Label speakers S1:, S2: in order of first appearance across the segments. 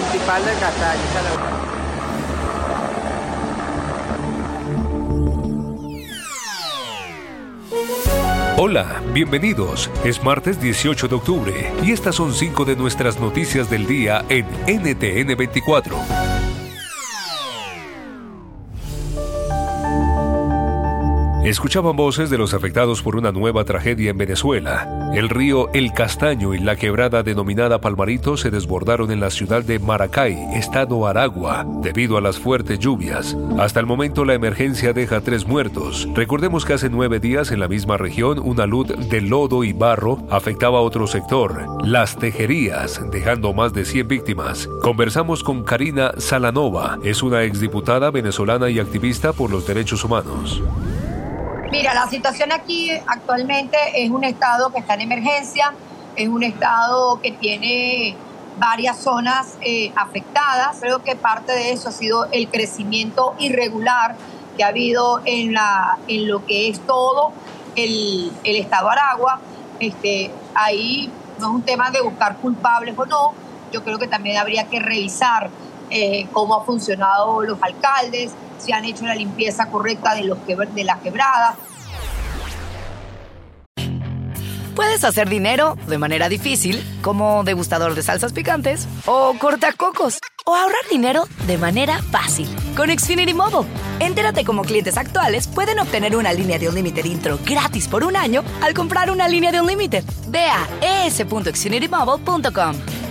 S1: principal del Castaño.
S2: Hola, bienvenidos. Es martes 18 de octubre y estas son cinco de nuestras noticias del día en NTN 24. Escuchaban voces de los afectados por una nueva tragedia en Venezuela. El río El Castaño y la quebrada denominada Palmarito se desbordaron en la ciudad de Maracay, estado Aragua, debido a las fuertes lluvias. Hasta el momento la emergencia deja tres muertos. Recordemos que hace nueve días en la misma región una luz de lodo y barro afectaba a otro sector, las tejerías, dejando más de 100 víctimas. Conversamos con Karina Salanova, es una exdiputada venezolana y activista por los derechos humanos.
S3: Mira, la situación aquí actualmente es un estado que está en emergencia, es un estado que tiene varias zonas eh, afectadas. Creo que parte de eso ha sido el crecimiento irregular que ha habido en, la, en lo que es todo el, estado Aragua. Este, ahí no es un tema de buscar culpables o no, yo creo que también habría que revisar eh, cómo han funcionado los alcaldes, si han hecho la limpieza correcta de, los que, de las quebradas.
S4: Puedes hacer dinero de manera difícil, como degustador de salsas picantes, o cortacocos, o ahorrar dinero de manera fácil con Xfinity Mobile. Entérate cómo clientes actuales pueden obtener una línea de Unlimited intro gratis por un año al comprar una línea de Unlimited. Ve a es.xfinitymobile.com.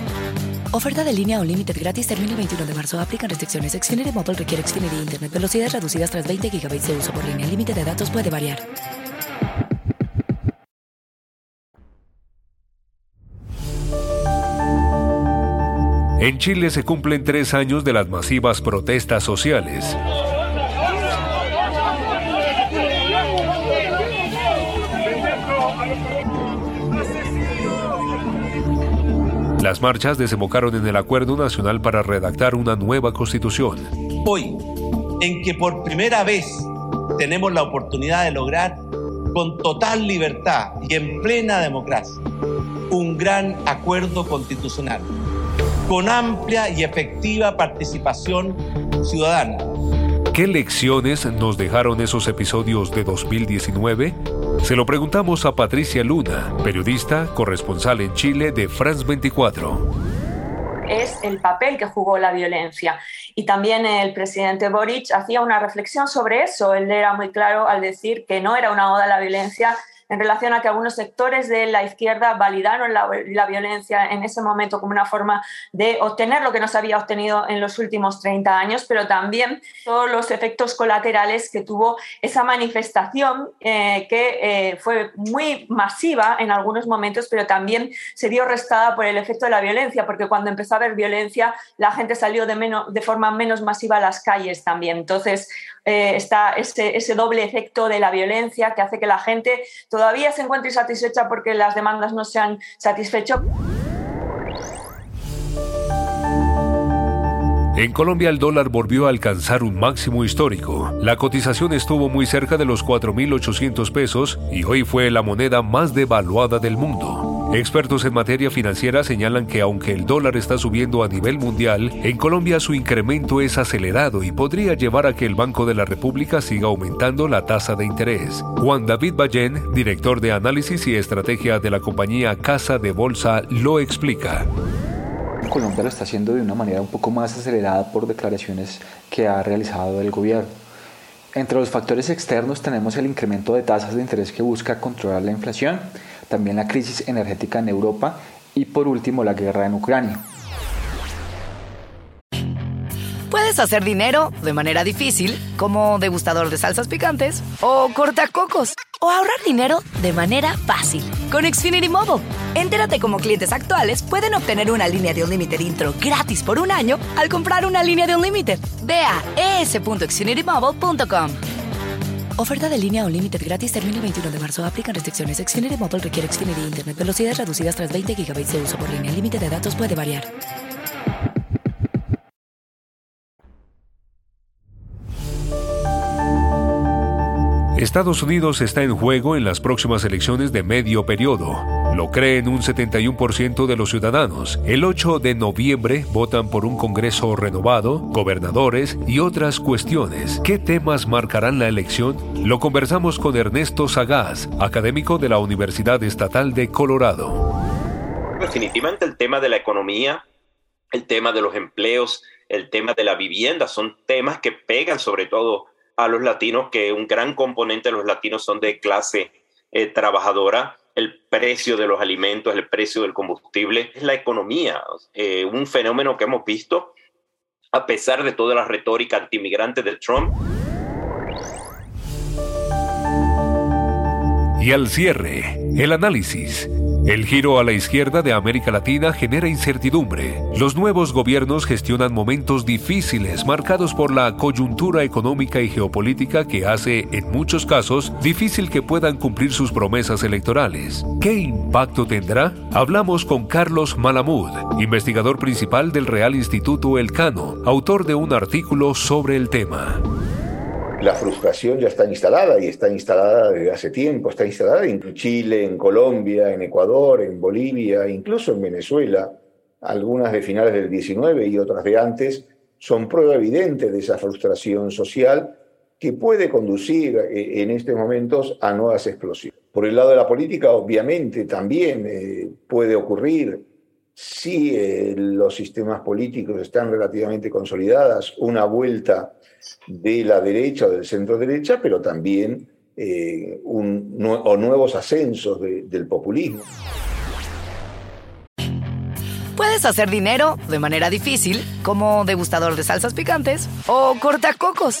S4: Oferta de línea Unlimited gratis termina el 21 de marzo. Aplican restricciones. Xfinity Mobile requiere Xfinity Internet. Velocidades reducidas tras 20 GB de uso por línea. El límite de datos puede variar.
S2: En Chile se cumplen tres años de las masivas protestas sociales. Las marchas desembocaron en el Acuerdo Nacional para redactar una nueva constitución.
S5: Hoy, en que por primera vez tenemos la oportunidad de lograr con total libertad y en plena democracia un gran acuerdo constitucional, con amplia y efectiva participación ciudadana.
S2: ¿Qué lecciones nos dejaron esos episodios de 2019? Se lo preguntamos a Patricia Luna, periodista, corresponsal en Chile de France 24.
S6: Es el papel que jugó la violencia. Y también el presidente Boric hacía una reflexión sobre eso. Él era muy claro al decir que no era una oda a la violencia, en relación a que algunos sectores de la izquierda validaron la, violencia en ese momento como una forma de obtener lo que no se había obtenido en los últimos 30 años, pero también todos los efectos colaterales que tuvo esa manifestación eh, que eh, fue muy masiva en algunos momentos, pero también se vio restada por el efecto de la violencia, porque cuando empezó a haber violencia, la gente salió de, menos, de forma menos masiva a las calles también. Entonces, eh, está ese, ese, doble efecto de la violencia que hace que la gente todavía se encuentre insatisfecha porque las demandas no se han satisfecho.
S2: En Colombia el dólar volvió a alcanzar un máximo histórico. La cotización estuvo muy cerca de los 4.800 pesos y hoy fue la moneda más devaluada del mundo. Expertos en materia financiera señalan que aunque el dólar está subiendo a nivel mundial, en Colombia su incremento es acelerado y podría llevar a que el Banco de la República siga aumentando la tasa de interés. Juan David Ballén, director de análisis y estrategia de la compañía Casa de Bolsa, lo explica.
S7: Colombia lo está haciendo de una manera un poco más acelerada por declaraciones que ha realizado el gobierno. Entre los factores externos tenemos el incremento de tasas de interés que busca controlar la inflación, también la crisis energética en Europa y por último la guerra en Ucrania.
S4: Puedes hacer dinero de manera difícil, como degustador de salsas picantes, o cortacocos, o ahorrar dinero de manera fácil con Xfinity Mobile. Entérate cómo clientes actuales pueden obtener una línea de Unlimited intro gratis por un año al comprar una línea de Unlimited. Ve a es.xfinitymobile.com. Oferta de línea Unlimited gratis termina el 21 de marzo. Aplican restricciones. Xfinity Mobile requiere Xfinity Internet. Velocidades reducidas tras 20 GB de uso por línea. El límite de datos puede variar.
S2: Estados Unidos está en juego en las próximas elecciones de medio periodo. Lo creen un 71% de los ciudadanos. El 8 de noviembre votan por un Congreso renovado, gobernadores y otras cuestiones. ¿Qué temas marcarán la elección? Lo conversamos con Ernesto Sagaz, académico de la Universidad Estatal de Colorado.
S1: Definitivamente el tema de la economía, el tema de los empleos, el tema de la vivienda son temas que pegan sobre todo a los latinos, que un gran componente de los latinos son de clase eh, trabajadora, precio de los alimentos, el precio del combustible, es la economía, eh, un fenómeno que hemos visto a pesar de toda la retórica antimigrante de Trump.
S2: Y al cierre, el análisis. El giro a la izquierda de América Latina genera incertidumbre. Los nuevos gobiernos gestionan momentos difíciles marcados por la coyuntura económica y geopolítica que hace, en muchos casos, difícil que puedan cumplir sus promesas electorales. ¿Qué impacto tendrá? Hablamos con Carlos Malamud, investigador principal del Real Instituto Elcano, autor de un artículo sobre el tema
S8: la frustración ya está instalada y está instalada desde hace tiempo, está instalada en Chile, en Colombia, en Ecuador, en Bolivia, incluso en Venezuela. Algunas de finales del 19 y otras de antes son prueba evidente de esa frustración social que puede conducir eh, en estos momentos a nuevas explosiones. Por el lado de la política, obviamente, también eh, puede ocurrir si eh, los sistemas políticos están relativamente consolidadas, una vuelta de la derecha o del centro derecha, pero también eh, un, o nuevos ascensos del populismo.
S4: Puedes hacer dinero de manera difícil, como degustador de salsas picantes, o cortacocos,